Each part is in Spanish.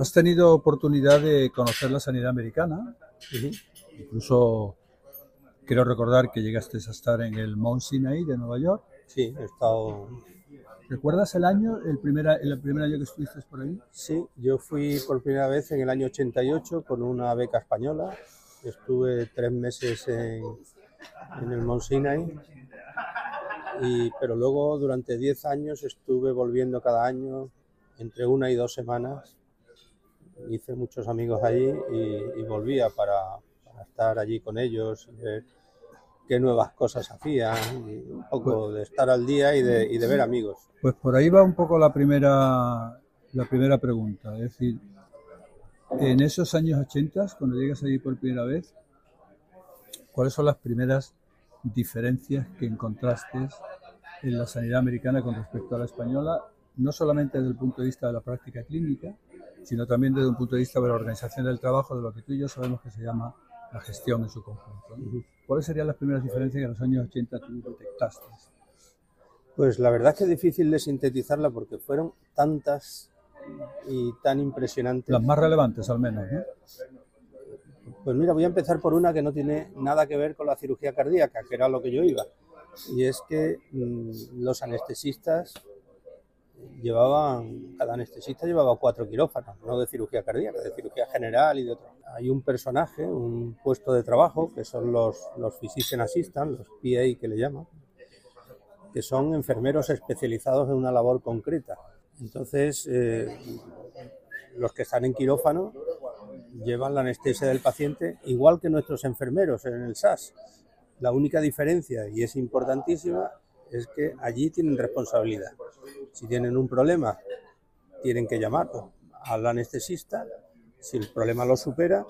Has tenido oportunidad de conocer la sanidad americana, incluso quiero recordar que llegaste a estar en el Mount Sinai de Nueva York. Sí, he estado ¿Recuerdas el año, el primer, el primer año que estuviste por ahí? Sí, yo fui por primera vez en el año 88 con una beca española. Estuve tres meses en, en el Mount Sinai, y, pero luego durante diez años estuve volviendo cada año entre una y dos semanas. Hice muchos amigos allí y, volvía para, para, estar allí con ellos y ver qué nuevas cosas hacían, un poco pues de estar al día y de, y de, ver amigos. Pues por ahí va un poco la primera, la primera pregunta. Es decir, en esos años 80, cuando llegas allí por primera vez, ¿cuáles son las primeras diferencias que encontraste en la sanidad americana con respecto a la española? No solamente desde el punto de vista de la práctica clínica, sino también desde un punto de vista de la organización del trabajo, de lo que tú y yo sabemos que se llama la gestión en su conjunto. ¿Cuáles serían las primeras diferencias que en los años 80 tú detectaste? Pues la verdad es que es difícil de sintetizarla porque fueron tantas y tan impresionantes. Las más relevantes al menos, ¿no? Pues mira, voy a empezar por una que no tiene nada que ver con la cirugía cardíaca, que era lo que yo iba. Y es que mmm, los anestesistas llevaban, cada anestesista llevaba cuatro quirófanos, no de cirugía cardíaca, de cirugía general y de otro. Hay un personaje, un puesto de trabajo, que son los, los physician assistant, los PA que le llaman, que son enfermeros especializados en una labor concreta. Entonces, eh, los que están en quirófano llevan la anestesia del paciente igual que nuestros enfermeros en el SAS. La única diferencia, y es importantísima, es que allí tienen responsabilidad. Si tienen un problema, tienen que llamar al anestesista. Si el problema lo supera,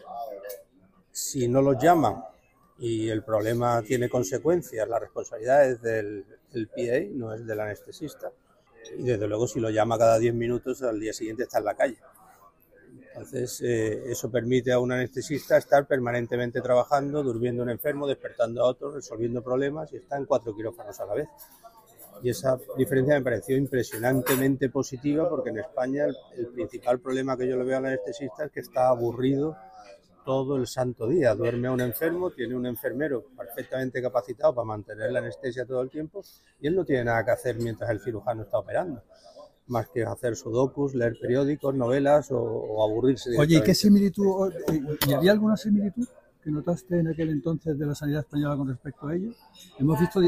si no los llaman y el problema tiene consecuencias, la responsabilidad es del, del PA, no es del anestesista. Y desde luego, si lo llama cada 10 minutos, al día siguiente está en la calle. Entonces, eh, eso permite a un anestesista estar permanentemente trabajando, durmiendo un enfermo, despertando a otro, resolviendo problemas y está en cuatro quirófanos a la vez. Y esa diferencia me pareció impresionantemente positiva porque en España el, el principal problema que yo le veo al anestesista es que está aburrido todo el santo día. Duerme a un enfermo, tiene un enfermero perfectamente capacitado para mantener la anestesia todo el tiempo y él no tiene nada que hacer mientras el cirujano está operando más que hacer sudokus, leer periódicos, novelas o, o aburrirse. Oye, ¿y qué similitud, y había alguna similitud que notaste en aquel entonces de la sanidad española con respecto a ello? Hemos visto,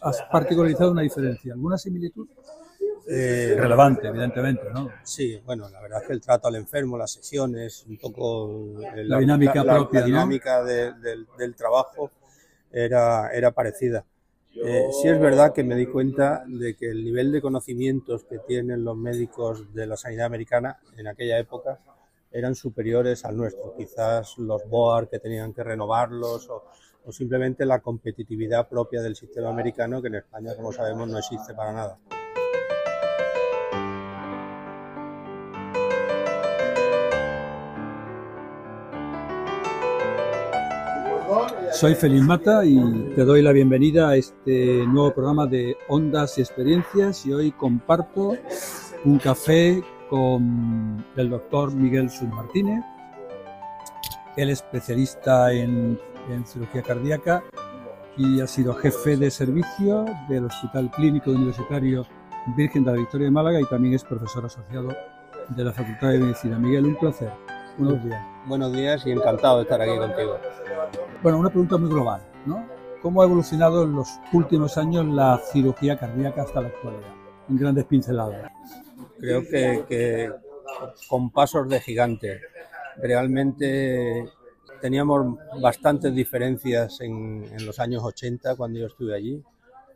has particularizado una diferencia, ¿alguna similitud? Eh, relevante, evidentemente, ¿no? Sí, bueno, la verdad es que el trato al enfermo, las sesiones, un poco la, la dinámica la, propia, la dinámica ¿no? de, de, del trabajo era, era parecida. Eh, sí es verdad que me di cuenta de que el nivel de conocimientos que tienen los médicos de la sanidad americana en aquella época eran superiores al nuestro. Quizás los BOAR que tenían que renovarlos o, simplemente la competitividad propia del sistema americano que en España, como sabemos, no existe para nada. Soy Feliz Mata y te doy la bienvenida a este nuevo programa de Ondas y Experiencias y hoy comparto un café con el doctor Miguel Sus Martínez. Es especialista en, en, cirugía cardíaca y ha sido jefe de servicio del Hospital Clínico Universitario Virgen de la Victoria de Málaga y también es profesor asociado de la Facultad de Medicina. Miguel, un placer. Buenos días. Buenos días y encantado de estar aquí contigo. Bueno, una pregunta muy global, ¿no? ¿Cómo ha evolucionado en los últimos años la cirugía cardíaca hasta la actualidad? En grandes pinceladas. Creo que, con pasos de gigante. Realmente teníamos bastantes diferencias en, en, los años 80 cuando yo estuve allí.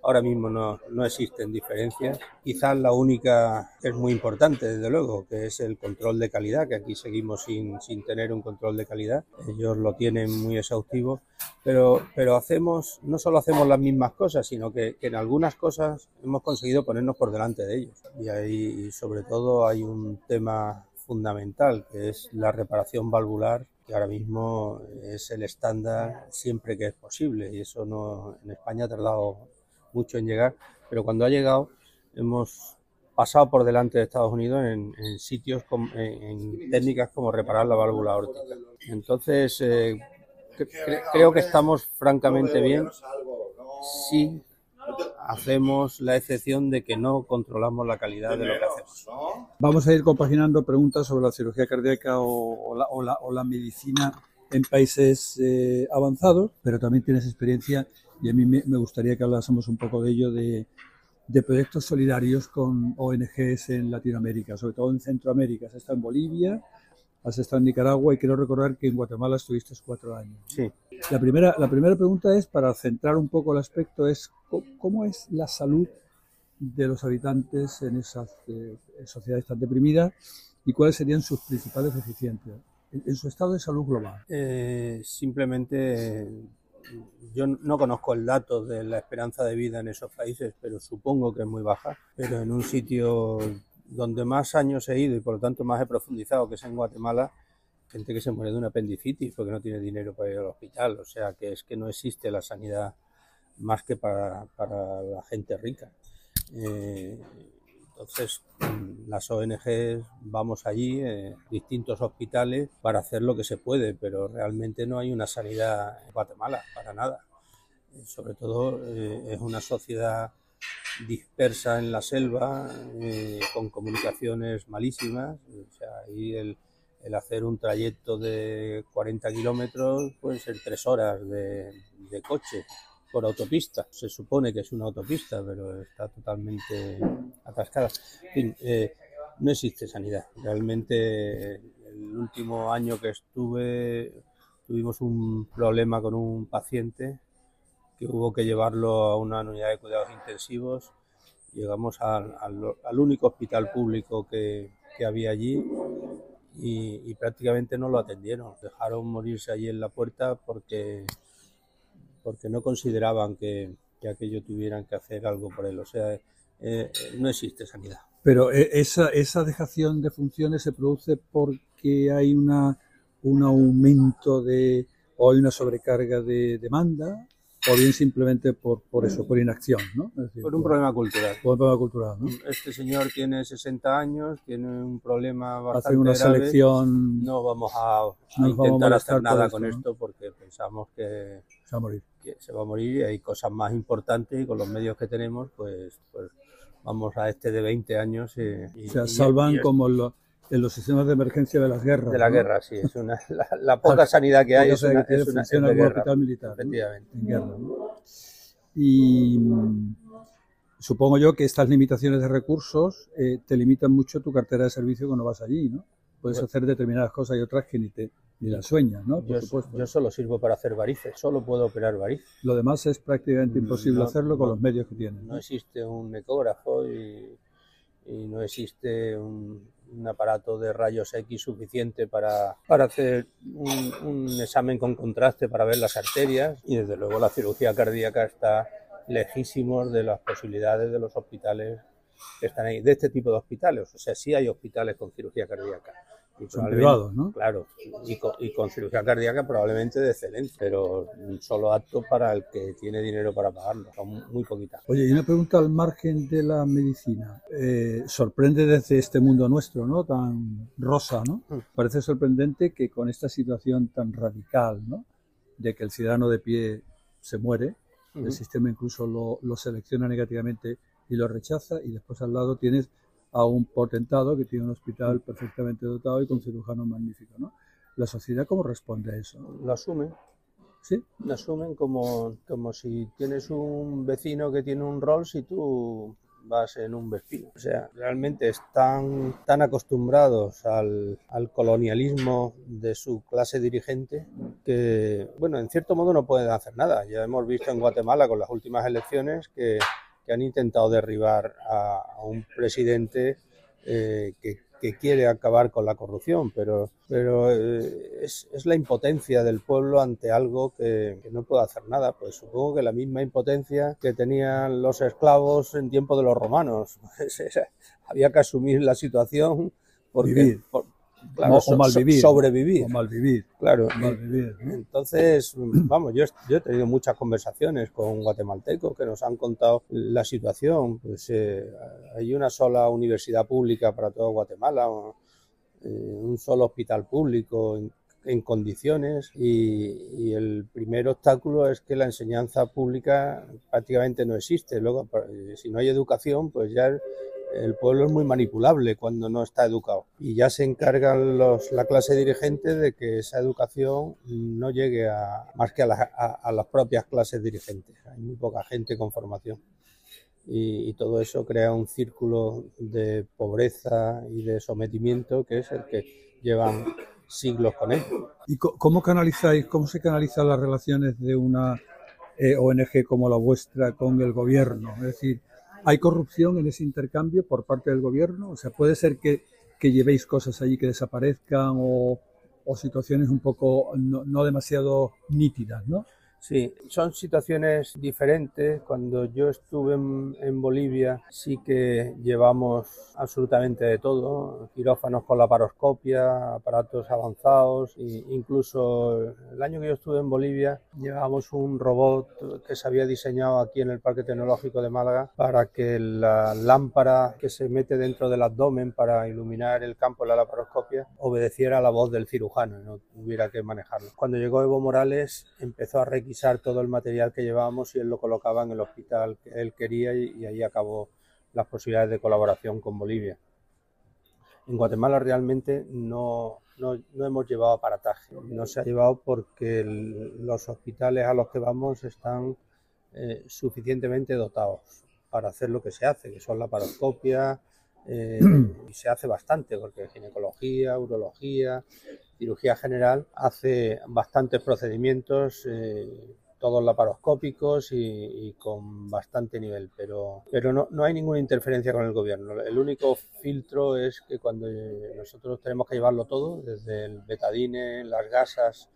Ahora mismo no, no, existen diferencias. Quizás la única que es muy importante, desde luego, que es el control de calidad, que aquí seguimos sin, sin tener un control de calidad. Ellos lo tienen muy exhaustivo, pero, pero hacemos, no solo hacemos las mismas cosas, sino que, que en algunas cosas hemos conseguido ponernos por delante de ellos. Y ahí, sobre todo, hay un tema fundamental, que es la reparación valvular que ahora mismo es el estándar siempre que es posible y eso no en España ha tardado mucho en llegar, pero cuando ha llegado hemos pasado por delante de Estados Unidos en, sitios, en, técnicas como reparar la válvula aórtica. Entonces, eh, creo que estamos francamente bien si hacemos la excepción de que no controlamos la calidad de lo que hacemos. Vamos a ir compaginando preguntas sobre la cirugía cardíaca o, la, medicina en países eh, avanzados, pero también tienes experiencia y a mí me, gustaría que hablásemos un poco de ello, de, de, proyectos solidarios con ONGs en Latinoamérica, sobre todo en Centroamérica. Has estado en Bolivia, has estado en Nicaragua y quiero recordar que en Guatemala estuviste cuatro años. Sí. La primera, la primera pregunta es, para centrar un poco el aspecto, es cómo es la salud de los habitantes en esas eh, sociedades tan deprimidas y cuáles serían sus principales deficiencias en, su estado de salud global. Eh, simplemente yo no conozco el dato de la esperanza de vida en esos países, pero supongo que es muy baja. Pero en un sitio donde más años he ido y por lo tanto más he profundizado, que es en Guatemala, gente que se muere de una apendicitis porque no tiene dinero para ir al hospital. O sea, que es que no existe la sanidad más que para, la gente rica. Eh, entonces, las ONGs vamos allí, eh, distintos hospitales, para hacer lo que se puede, pero realmente no hay una sanidad en Guatemala, para nada. Eh, sobre todo eh, es una sociedad dispersa en la selva, con comunicaciones malísimas. O sea, ahí el, hacer un trayecto de 40 kilómetros puede ser tres horas de coche por autopista. Se supone que es una autopista, pero está totalmente atascada. Eh, no existe sanidad. Realmente el último año que estuve tuvimos un problema con un paciente que hubo que llevarlo a una unidad de cuidados intensivos. Llegamos al, único hospital público que, había allí y, y, prácticamente no lo atendieron. Dejaron morirse allí en la puerta porque porque no consideraban que, aquello tuvieran que hacer algo por él. O sea, eh, no existe sanidad. Pero eh, esa, esa dejación de funciones se produce porque hay una, un aumento de o hay una sobrecarga de demanda o bien simplemente por, por eso, por inacción, ¿no? por un problema cultural. Por un problema cultural, ¿no? Este señor tiene 60 años, tiene un problema bastante Hace una selección... No vamos a, intentar hacer nada con esto porque pensamos que se va a morir. Que se va a morir y hay cosas más importantes y con los medios que tenemos, pues, pues vamos a este de 20 años y... se salvan como los en los sistemas de emergencia de las guerras. De la guerra, sí. Es una, la, poca sanidad que hay es una, es una, hospital militar. Efectivamente. En guerra. Y supongo yo que estas limitaciones de recursos eh, te limitan mucho tu cartera de servicio cuando vas allí, ¿no? Puedes hacer determinadas cosas y otras que ni te ni las sueñas, ¿no? yo, yo, solo sirvo para hacer varices, solo puedo operar varices. Lo demás es prácticamente imposible hacerlo con los medios que tienes. No, existe un ecógrafo y, y no existe un, un aparato de rayos X suficiente para, para hacer un, examen con contraste para ver las arterias y desde luego la cirugía cardíaca está lejísimos de las posibilidades de los hospitales que están ahí, de este tipo de hospitales. O sea, sí hay hospitales con cirugía cardíaca son privados, ¿no? Claro, y con, cirugía cardíaca probablemente de excelente, pero solo apto para el que tiene dinero para pagarlo, son muy poquitas. Oye, y una pregunta al margen de la medicina. Eh, sorprende desde este mundo nuestro, ¿no? Tan rosa, ¿no? Mm. Parece sorprendente que con esta situación tan radical, ¿no? De que el ciudadano de pie se muere, el sistema incluso lo, lo selecciona negativamente y lo rechaza, y después al lado tienes a un potentado que tiene un hospital perfectamente dotado y con cirujanos magníficos. ¿no? ¿La sociedad cómo responde a eso? Lo asume. ¿Sí? Lo asumen como, como si tienes un vecino que tiene un Rolls y tú vas en un Vespino. O sea, realmente están tan acostumbrados al, al, colonialismo de su clase dirigente que, bueno, en cierto modo no pueden hacer nada. Ya hemos visto en Guatemala con las últimas elecciones que que han intentado derribar a, un presidente eh, que, quiere acabar con la corrupción, pero, pero eh, es, la impotencia del pueblo ante algo que, no puede hacer nada. Pues supongo que la misma impotencia que tenían los esclavos en tiempo de los romanos. Había que asumir la situación porque, Claro, o malvivir. sobrevivir. O malvivir. Claro. malvivir, ¿no? Entonces, vamos, yo, yo he tenido muchas conversaciones con guatemaltecos que nos han contado la situación. Pues eh, hay una sola universidad pública para todo Guatemala, eh, un solo hospital público en, en condiciones y, y el primer obstáculo es que la enseñanza pública prácticamente no existe. Luego, eh, si no hay educación, pues ya el, pueblo es muy manipulable cuando no está educado y ya se encargan los, la clase dirigente de que esa educación no llegue a, más que a, la- a- las propias clases dirigentes. Hay muy poca gente con formación y, todo eso crea un círculo de pobreza y de sometimiento que es el que llevan siglos con él. ¿Y cómo canalizáis, cómo se canalizan las relaciones de una eh, ONG como la vuestra con el gobierno? Es decir, ¿hay corrupción en ese intercambio por parte del gobierno? O sea, puede ser que, que llevéis cosas allí que desaparezcan o, o situaciones un poco no, no demasiado nítidas, ¿no? Sí, son situaciones diferentes. Cuando yo estuve en, en Bolivia sí que llevamos absolutamente de todo, quirófanos con la paroscopia, aparatos avanzados, e incluso el año que yo estuve en Bolivia llevábamos un robot que se había diseñado aquí en el Parque Tecnológico de Málaga para que la lámpara que se mete dentro del abdomen para iluminar el campo de la laparoscopia obedeciera a la voz del cirujano no tuviera que manejarlo. Cuando llegó Evo Morales empezó a requisar todo el material que llevábamos y él lo colocaba en el hospital que él quería y, ahí acabó las posibilidades de colaboración con Bolivia. En Guatemala realmente no, no, no hemos llevado aparataje. No se ha llevado porque los hospitales a los que vamos están eh, suficientemente dotados para hacer lo que se hace, que son la paroscopia, eh, y se hace bastante, porque ginecología, urología, cirugía general hace bastantes procedimientos, eh, todos laparoscópicos y, y con bastante nivel, pero, pero no, no hay ninguna interferencia con el gobierno. El único filtro es que cuando eh, nosotros tenemos que llevarlo todo, desde el betadine, las gasas,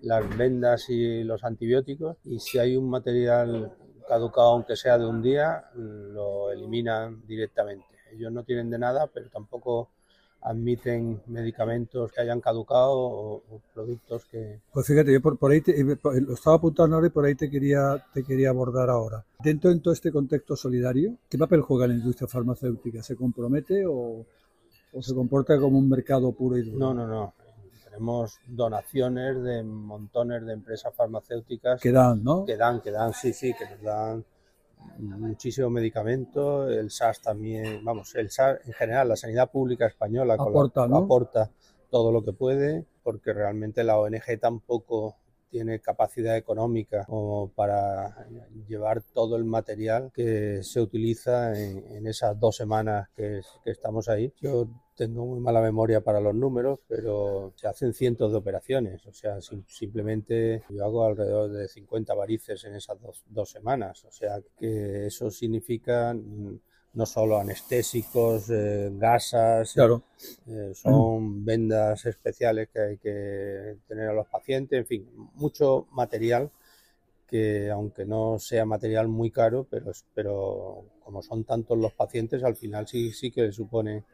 las vendas y los antibióticos, y si hay un material caducado, aunque sea de un día, lo eliminan directamente. Ellos no tienen de nada, pero tampoco admiten medicamentos que hayan caducado o, o productos que... Pues fíjate, yo por, por ahí te- lo estaba apuntando ahora y por ahí te quería, te quería abordar ahora. Dentro de todo este contexto solidario, ¿qué papel juega la industria farmacéutica? ¿Se compromete o, o se comporta como un mercado puro y duro? No, no, no. Tenemos donaciones de montones de empresas farmacéuticas Que dan, ¿no? que dan, que dan, sí, sí, que nos dan muchísimo medicamento. El SAS también, vamos, el SAS en general, la sanidad pública española con la- Aporta, ¿no? aporta todo lo que puede, porque realmente la ONG tampoco tiene capacidad económica como para llevar todo el material que se utiliza en, en esas dos semanas que, que estamos ahí. Yo tengo muy mala memoria para los números, pero se hacen cientos de operaciones. O sea, sim- simplemente yo hago alrededor de 50 varices en esas dos, dos semanas. O sea, que eso significa mm, no solo anestésicos, eh, gasas, Claro. eh, son vendas especiales que hay que tener a los pacientes, en fin, mucho material que aunque no sea material muy caro, pero, pero como son tantos los pacientes, al final sí, sí que supone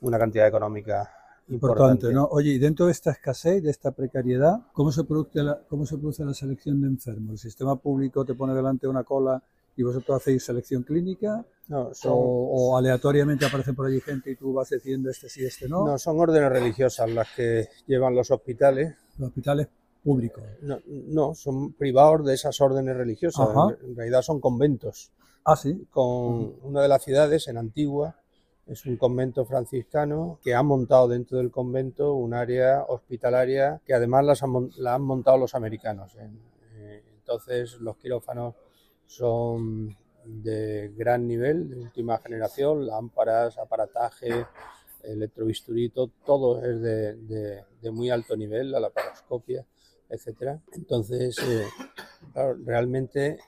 una cantidad económica Importante, importante. ¿no? Oye, y dentro de esta escasez, de esta precariedad, ¿cómo se, produce la, ¿cómo se produce la selección de enfermos? ¿El sistema público te pone delante una cola y vosotros hacéis selección clínica? No, son, O, o aleatoriamente aparece por allí gente y tú vas decidiendo este sí, este no? no, son órdenes religiosas las que llevan los hospitales. Los hospitales públicos. No, no, son privados de esas órdenes religiosas. Ajá. En, en realidad son conventos. Ah, sí. con una de las ciudades, en Antigua, es un convento franciscano que han montado dentro del convento un área hospitalaria que además las han la han montado los americanos. ¿eh? Eh, Entonces los quirófanos son de gran nivel, de última generación, lámparas, aparataje, electrobisturí, to- todo es de, muy alto nivel, la laparoscopia, etcétera. Entonces, eh, realmente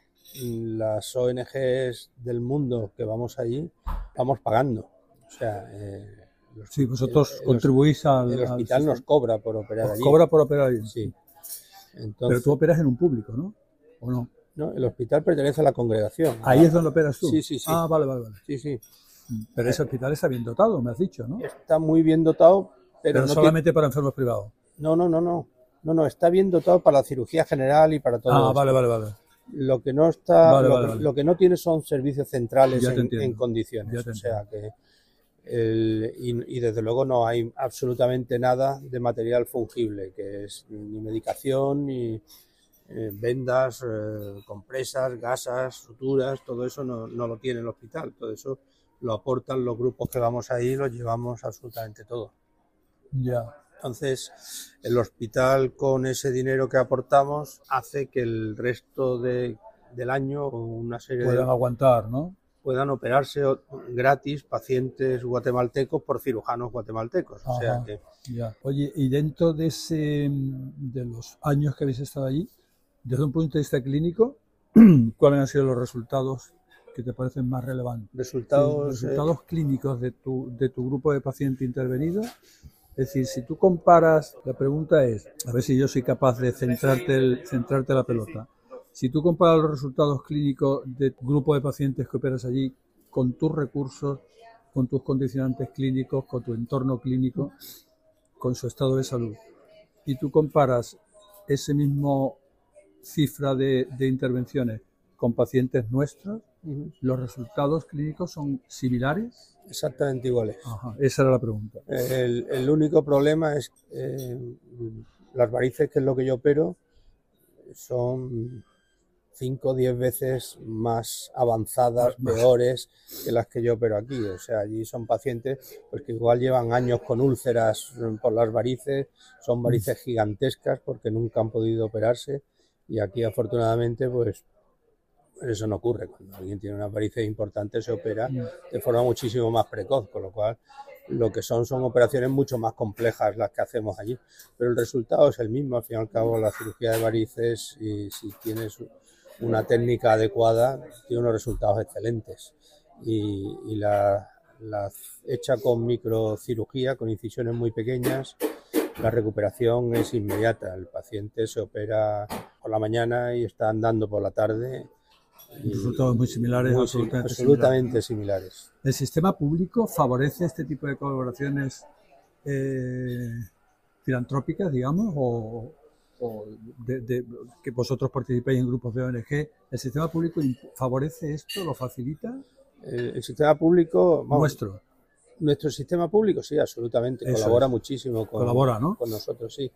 mm, las ONGs del mundo que vamos allí vamos pagando. O sea, eh, Sí, vosotros el- el- contribuís al, el al hospital nos cobra por operar allí. cobra por operar allí. Sí. Pero Entonces, tú operas en un público, ¿no? ¿O no? no, el hospital pertenece a la congregación. Ahí es donde operas tú. Sí, sí, sí. Ah, vale, vale, vale. Sí, sí. Pero ese hospital está bien dotado, me has dicho, ¿no? Está muy bien dotado Pero, solamente para enfermos privados. No, no, no, no. No, no, está bien dotado para la cirugía general y para todo. Ah, vale, vale, vale. Lo que no está, lo, que no tiene son servicios centrales en, condiciones. O sea que y, desde luego no hay absolutamente nada de material fungible, que es ni medicación, ni eh, vendas, eh, compresas, gasas, suturas, todo eso no, no, lo tiene el hospital, todo eso lo aportan los grupos que vamos ahí, lo llevamos absolutamente todo. Ya. Entonces, el hospital con ese dinero que aportamos hace que el resto de, del año una serie puedan aguantar, ¿no? Puedan operarse gratis pacientes guatemaltecos por cirujanos guatemaltecos. o sea que... Ya. Oye, y dentro de ese de los años que habéis estado allí, desde un punto de vista clínico, ¿cuáles han sido los resultados que te parecen más relevantes? Resultados, eh, resultados clínicos de tu, de tu grupo de pacientes intervenidos es decir, si tú comparas, la pregunta es, a ver si yo soy capaz de centrarte, el, centrarte la pelota. Si tú comparas los resultados clínicos del grupo de pacientes que operas allí con tus recursos, con tus condicionantes clínicos, con tu entorno clínico, con su estado de salud, y tú comparas ese mismo cifra de, de intervenciones con pacientes nuestros, ¿los resultados clínicos son similares? Exactamente iguales. esa era la pregunta. El, único problema es eh, las varices, que es lo que yo opero, son 5 o 10 veces más avanzadas, peores que las que yo opero aquí. O sea, allí son pacientes pues, que igual llevan años con úlceras por las varices, son varices gigantescas porque nunca han podido operarse y aquí afortunadamente pues eso no ocurre. Cuando alguien tiene una varices importante se opera de forma muchísimo más precoz, con lo cual lo que son son operaciones mucho más complejas las que hacemos allí. Pero el resultado es el mismo, al fin y al cabo la cirugía de varices, y si tienes una técnica adecuada, tiene unos resultados excelentes. Y, la, la hecha con microcirugía, con incisiones muy pequeñas, la recuperación es inmediata. El paciente se opera por la mañana y está andando por la tarde resultados muy similares, absolutamente, similares. ¿El sistema público favorece este tipo de colaboraciones eh, filantrópicas, digamos, o, de, que vosotros participéis en grupos de ONG? ¿El sistema público favorece esto, lo facilita? El, sistema público... Nuestro. Nuestro sistema público, sí, absolutamente. colabora muchísimo con, Colabora, ¿no? con nosotros, sí.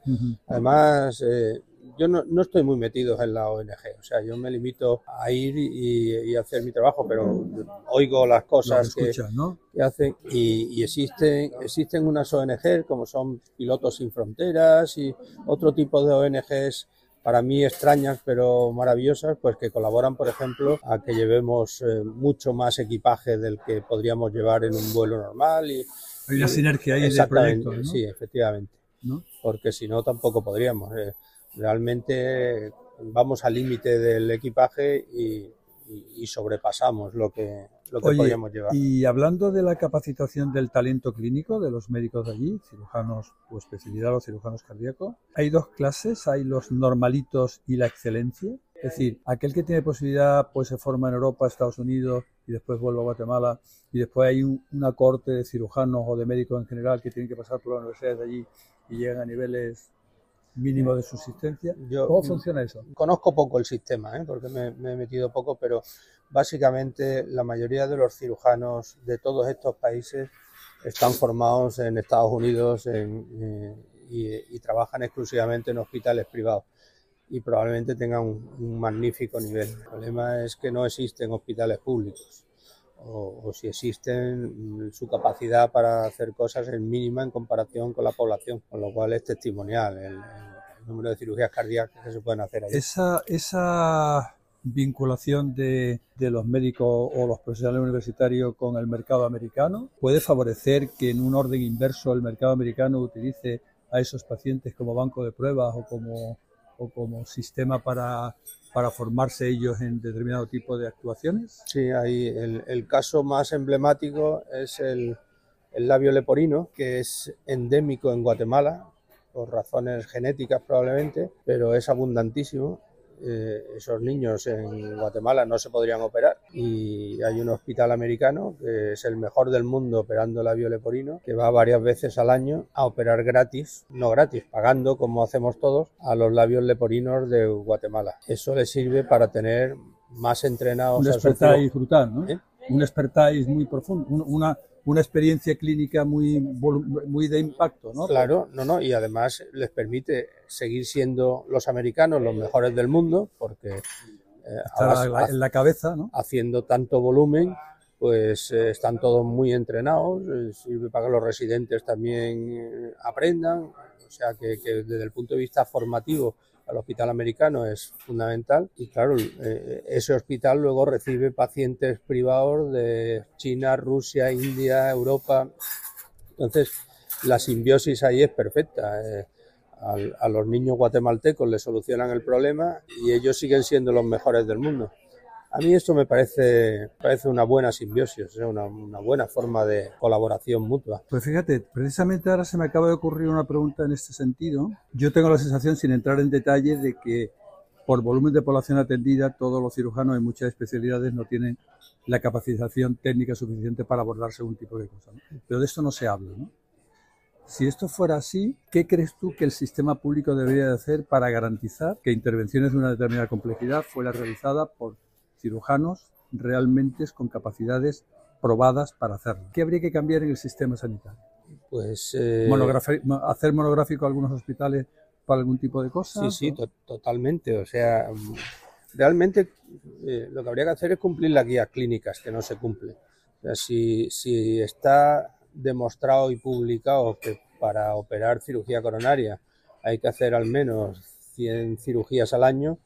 Además, eh, yo no, no, estoy muy metido en la ONG, o sea, yo me limito a ir y, y hacer mi trabajo, pero oigo las cosas que, que, hacen y, y, existen, existen unas ONG como son Pilotos Sin Fronteras y otro tipo de ONGs para mí extrañas pero maravillosas, pues que colaboran, por ejemplo, a que llevemos eh, mucho más equipaje del que podríamos llevar en un vuelo normal. Y, Hay una sinergia ahí en el proyecto, ¿no? Sí, efectivamente. ¿No? Porque si no, tampoco podríamos. Eh, realmente vamos al límite del equipaje y, sobrepasamos lo que, lo que podríamos llevar. Y hablando de la capacitación del talento clínico de los médicos de allí, cirujanos o especialidad, los cirujanos cardíacos, hay dos clases, hay los normalitos y la excelencia. Es decir, aquel que tiene posibilidad pues se forma en Europa, Estados Unidos y después vuelve a Guatemala y después hay una corte de cirujanos o de médicos en general que tienen que pasar por las universidades de allí y llegan a niveles mínimo de subsistencia. ¿Cómo funciona eso? Conozco poco el sistema, ¿eh? porque me, he metido poco, pero básicamente la mayoría de los cirujanos de todos estos países están formados en Estados Unidos eh, y, trabajan exclusivamente en hospitales privados y probablemente tengan un, magnífico nivel. El problema es que no existen hospitales públicos. O, si existen, su capacidad para hacer cosas es mínima en comparación con la población, con lo cual es testimonial el, número de cirugías cardíacas que se pueden hacer ahí. Esa, vinculación de, los médicos o los profesionales universitarios con el mercado americano puede favorecer que en un orden inverso el mercado americano utilice a esos pacientes como banco de pruebas o como, o como sistema para, para formarse ellos en determinado tipo de actuaciones? Sí, ahí el, caso más emblemático es el labio leporino, que es endémico en Guatemala, por razones genéticas probablemente, pero es abundantísimo eh, esos niños en Guatemala no se podrían operar y hay un hospital americano que es el mejor del mundo operando labio leporino que va varias veces al año a operar gratis, no gratis, pagando como hacemos todos a los labios leporinos de Guatemala. Eso le sirve para tener más entrenados. Un expertise brutal, ¿no? ¿Eh? Un expertise muy profundo, una, una experiencia clínica muy, muy de impacto, ¿no? Claro, no, no, y además les permite seguir siendo los americanos los mejores del mundo, porque eh, en la cabeza, ¿no? Haciendo tanto volumen, pues eh, están todos muy entrenados, eh, sirve para que los residentes también aprendan, o sea que, que desde el punto de vista formativo al hospital americano es fundamental y claro, eh, ese hospital luego recibe pacientes privados de China, Rusia, India, Europa. Entonces, la simbiosis ahí es perfecta. Eh, a los niños guatemaltecos les solucionan el problema y ellos siguen siendo los mejores del mundo. A mí esto me parece, parece una buena simbiosis, una, una, buena forma de colaboración mutua. Pues fíjate, precisamente ahora se me acaba de ocurrir una pregunta en este sentido. Yo tengo la sensación, sin entrar en detalle, de que por volumen de población atendida, todos los cirujanos en muchas especialidades no tienen la capacitación técnica suficiente para abordar según tipo de cosas. Pero de esto no se habla, ¿no? Si esto fuera así, ¿qué crees tú que el sistema público debería de hacer para garantizar que intervenciones de una determinada complejidad fueran realizadas por cirujanos realmente con capacidades probadas para hacerlo. ¿Qué habría que cambiar en el sistema sanitario? Pues eh... hacer monográfico algunos hospitales para algún tipo de cosa. Sí, sí, totalmente. O sea, realmente eh, lo que habría que hacer es cumplir las guías clínicas que no se. O sea, si, si está demostrado y publicado que para operar cirugía coronaria hay que hacer al menos 100 cirugías al año,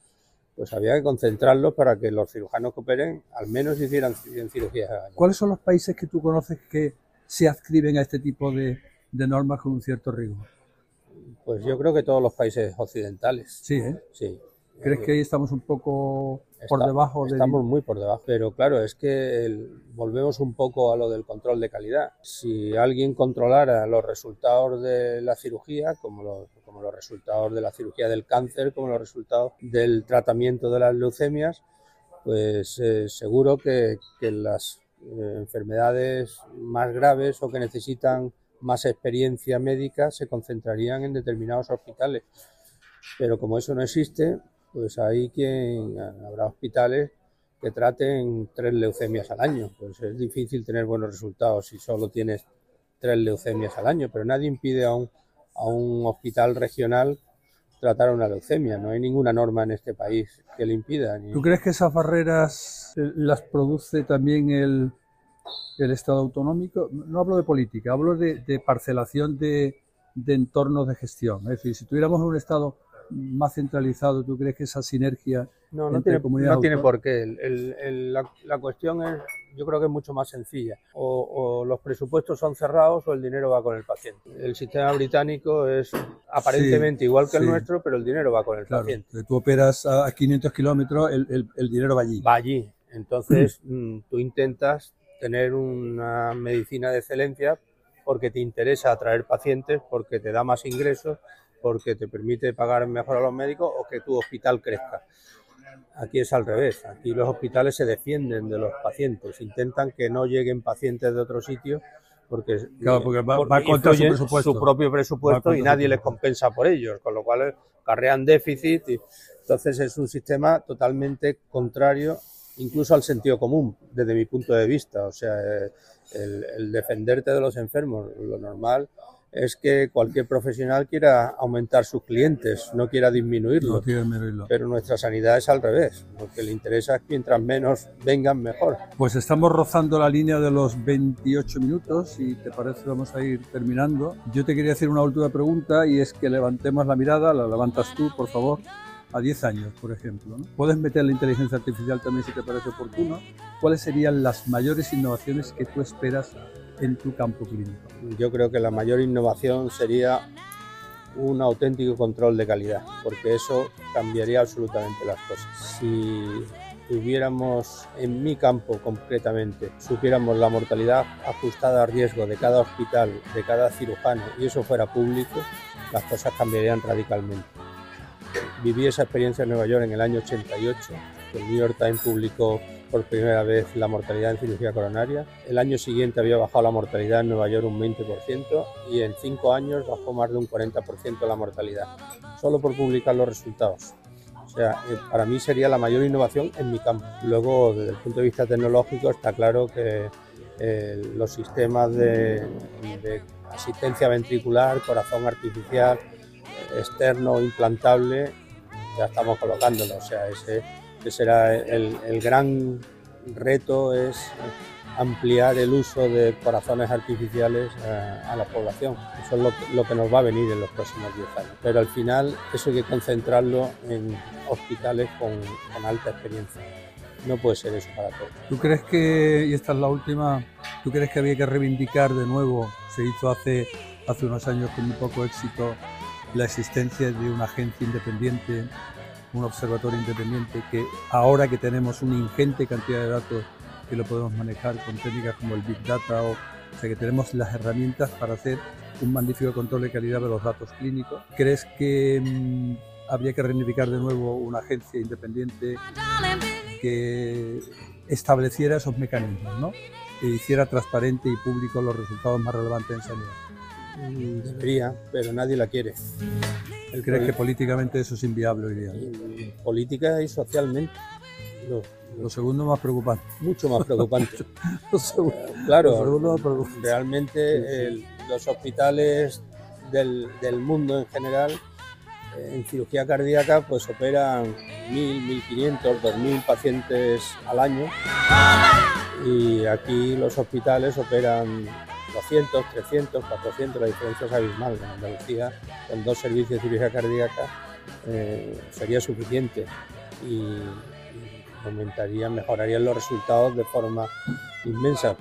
pues había que concentrarlos para que los cirujanos que operen al menos hicieran 100 cirugías. ¿Cuáles son los países que tú conoces que se adscriben a este tipo de, de normas con un cierto rigor? Pues yo creo que todos los países occidentales. Sí, ¿eh? Sí. ¿Crees que ahí estamos un poco por debajo? De... Estamos muy por debajo, pero claro, es que volvemos un poco a lo del control de calidad. Si alguien controlara los resultados de la cirugía, como los, como los resultados de la cirugía del cáncer, como los resultados del tratamiento de las leucemias, pues eh, seguro que, que las eh, enfermedades más graves o que necesitan más experiencia médica se concentrarían en determinados hospitales. Pero como eso no existe, pues hay quien habrá hospitales que traten tres leucemias al año. Pues es difícil tener buenos resultados si solo tienes tres leucemias al año, pero nadie impide a un, hospital regional tratar una leucemia. No hay ninguna norma en este país que le impida. ¿Tú crees que esas barreras eh, las produce también el, el Estado autonómico? No hablo de política, hablo de, de parcelación de, de entornos de gestión. Es decir, si tuviéramos un Estado más centralizado, ¿tú crees que esa sinergia no, no, tiene, no tiene por qué? El, la, cuestión es, yo creo que es mucho más sencilla. O, los presupuestos son cerrados o el dinero va con el paciente. El sistema británico es aparentemente igual que el nuestro, pero el dinero va con el paciente. Tú operas a 500 kilómetros, el, el, dinero va allí. Va allí. Entonces, mm, tú intentas tener una medicina de excelencia porque te interesa atraer pacientes, porque te da más ingresos porque te permite pagar mejor a los médicos o que tu hospital crezca. Aquí es al revés, aquí los hospitales se defienden de los pacientes, intentan que no lleguen pacientes de otro sitio porque, claro, porque va, contra su, propio presupuesto y nadie les compensa por ellos, con lo cual carrean déficit. Y, entonces es un sistema totalmente contrario incluso al sentido común, desde mi punto de vista. O sea, el, el defenderte de los enfermos, lo normal es que cualquier profesional quiera aumentar sus clientes, no quiera disminuirlos. Pero nuestra sanidad es al revés. Lo que le interesa es que mientras menos vengan, mejor. Pues estamos rozando la línea de los 28 minutos y te parece vamos a ir terminando. Yo te quería hacer una última pregunta y es que levantemos la mirada, la levantas tú, por favor a 10 años, por ejemplo. Puedes meter la inteligencia artificial también si te parece oportuno. ¿Cuáles serían las mayores innovaciones que tú esperas en tu campo clínico? Yo creo que la mayor innovación sería un auténtico control de calidad, porque eso cambiaría absolutamente las cosas. Si tuviéramos en mi campo concretamente, supiéramos la mortalidad ajustada a riesgo de cada hospital, de cada cirujano, y eso fuera público, las cosas cambiarían radicalmente. Viví esa experiencia en Nueva York en el año 88, el New York Times publicó por primera vez la mortalidad en cirugía coronaria. El año siguiente había bajado la mortalidad en Nueva York un 20% y en cinco años bajó más de un 40% la mortalidad, solo por publicar los resultados. O sea, eh, para mí sería la mayor innovación en mi campo. Luego, desde el punto de vista tecnológico, está claro que eh, los sistemas de, asistencia ventricular, corazón artificial, externo, implantable, ya estamos colocándolo. O sea, ese, será el, el, gran reto es ampliar el uso de corazones artificiales eh, a, la población. Eso es lo que, nos va a venir en los próximos 10 años. Pero al final eso hay que concentrarlo en hospitales con, alta experiencia. No puede ser eso para todos. ¿Tú crees que, y esta es la última, ¿tú crees que había que reivindicar de nuevo, se hizo hace, hace unos años con muy poco éxito, la existencia de una agencia independiente, un observatorio independiente, que ahora que tenemos una ingente cantidad de datos que lo podemos manejar con técnicas como el Big Data o, sea que tenemos las herramientas para hacer un magnífico control de calidad de los datos clínicos. ¿Crees que mm, habría que reivindicar de nuevo una agencia independiente que estableciera esos mecanismos, ¿no? que hiciera transparente y público los resultados más relevantes en sanidad? Debería, pero nadie la quiere. ¿Él cree que políticamente eso es inviable hoy día? Política y socialmente. Lo segundo más preocupante. Mucho más preocupante. claro, realmente los hospitales del, mundo en general eh, en cirugía cardíaca pues operan 1.000, 1.500, 2.000 pacientes al año y aquí los hospitales operan 200, 300, 400, la diferencia es abismal. En Andalucía, con dos servicios de cirugía cardíaca eh, sería suficiente y, aumentarían, mejorarían los resultados de forma inmensa.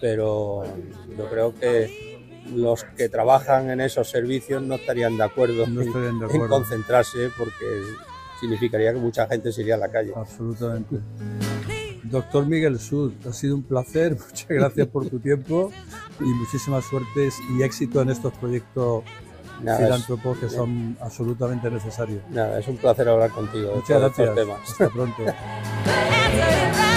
Pero yo creo que los que trabajan en esos servicios no estarían de acuerdo, en, concentrarse porque significaría que mucha gente se iría a la calle. Absolutamente. Doctor Miguel Sud, ha sido un placer, muchas gracias por tu tiempo y muchísimas suertes y éxito en estos proyectos filántropos que son absolutamente necesarios. Nada, es un placer hablar contigo. Muchas gracias. Hasta pronto.